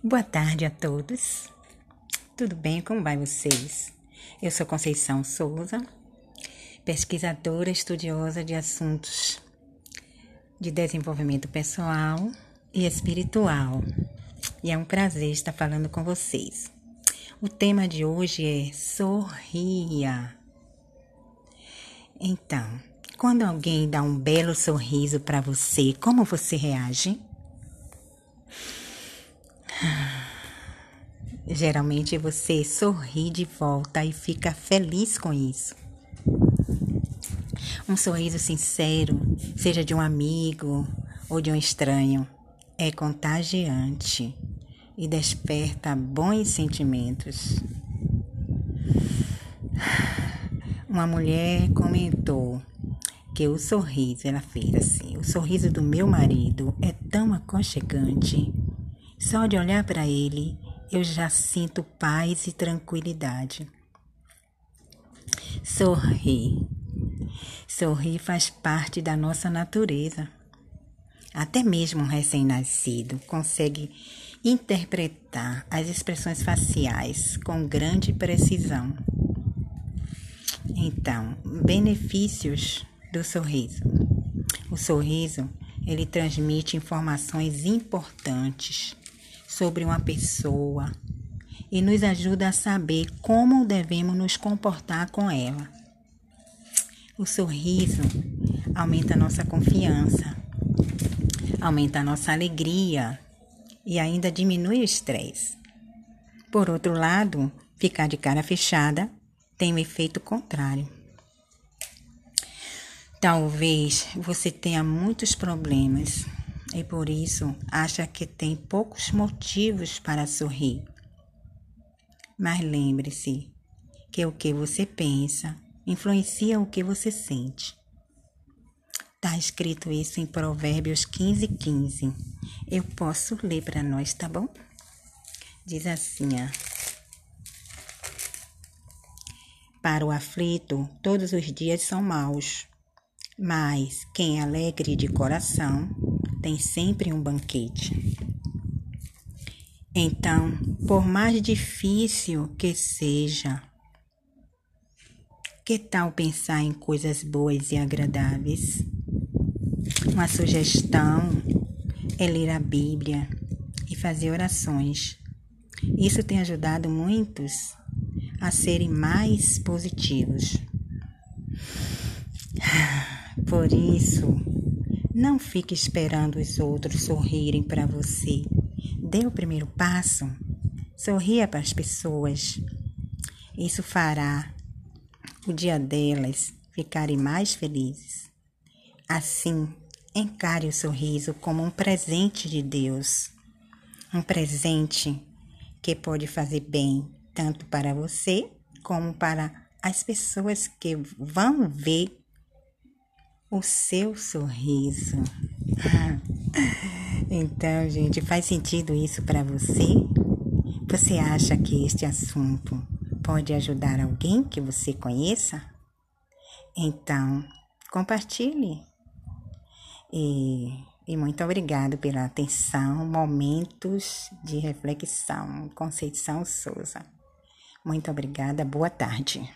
Boa tarde a todos. Tudo bem? Como vai vocês? Eu sou Conceição Souza, pesquisadora estudiosa de assuntos de desenvolvimento pessoal e espiritual. E é um prazer estar falando com vocês. O tema de hoje é sorria. Então, quando alguém dá um belo sorriso para você, como você reage? Geralmente você sorri de volta e fica feliz com isso. Um sorriso sincero, seja de um amigo ou de um estranho, é contagiante e desperta bons sentimentos. Uma mulher comentou que o sorriso, ela fez assim: o sorriso do meu marido é tão aconchegante só de olhar para ele, eu já sinto paz e tranquilidade. Sorrir. Sorrir faz parte da nossa natureza. Até mesmo um recém-nascido consegue interpretar as expressões faciais com grande precisão. Então, benefícios do sorriso. O sorriso, ele transmite informações importantes sobre uma pessoa e nos ajuda a saber como devemos nos comportar com ela. O sorriso aumenta nossa confiança, aumenta nossa alegria e ainda diminui o estresse. Por outro lado, ficar de cara fechada tem um efeito contrário. Talvez você tenha muitos problemas e por isso acha que tem poucos motivos para sorrir. Mas lembre-se que o que você pensa influencia o que você sente. Está escrito isso em Provérbios 15, 15. Eu posso ler para nós, tá bom? Diz assim, ó. Para o aflito, todos os dias são maus, mas quem é alegre de coração tem sempre um banquete. Então, por mais difícil que seja, que tal pensar em coisas boas e agradáveis? Uma sugestão é ler a Bíblia e fazer orações. Isso tem ajudado muitos a serem mais positivos. Por isso, não fique esperando os outros sorrirem para você. Dê o primeiro passo. Sorria para as pessoas. Isso fará o dia delas ficarem mais felizes. Assim, encare o sorriso como um presente de Deus. Um presente que pode fazer bem tanto para você como para as pessoas que vão ver o seu sorriso. então, gente, faz sentido isso para você? Você acha que este assunto pode ajudar alguém que você conheça? Então, compartilhe. E, e muito obrigado pela atenção, momentos de reflexão. Conceição Souza. Muito obrigada, boa tarde.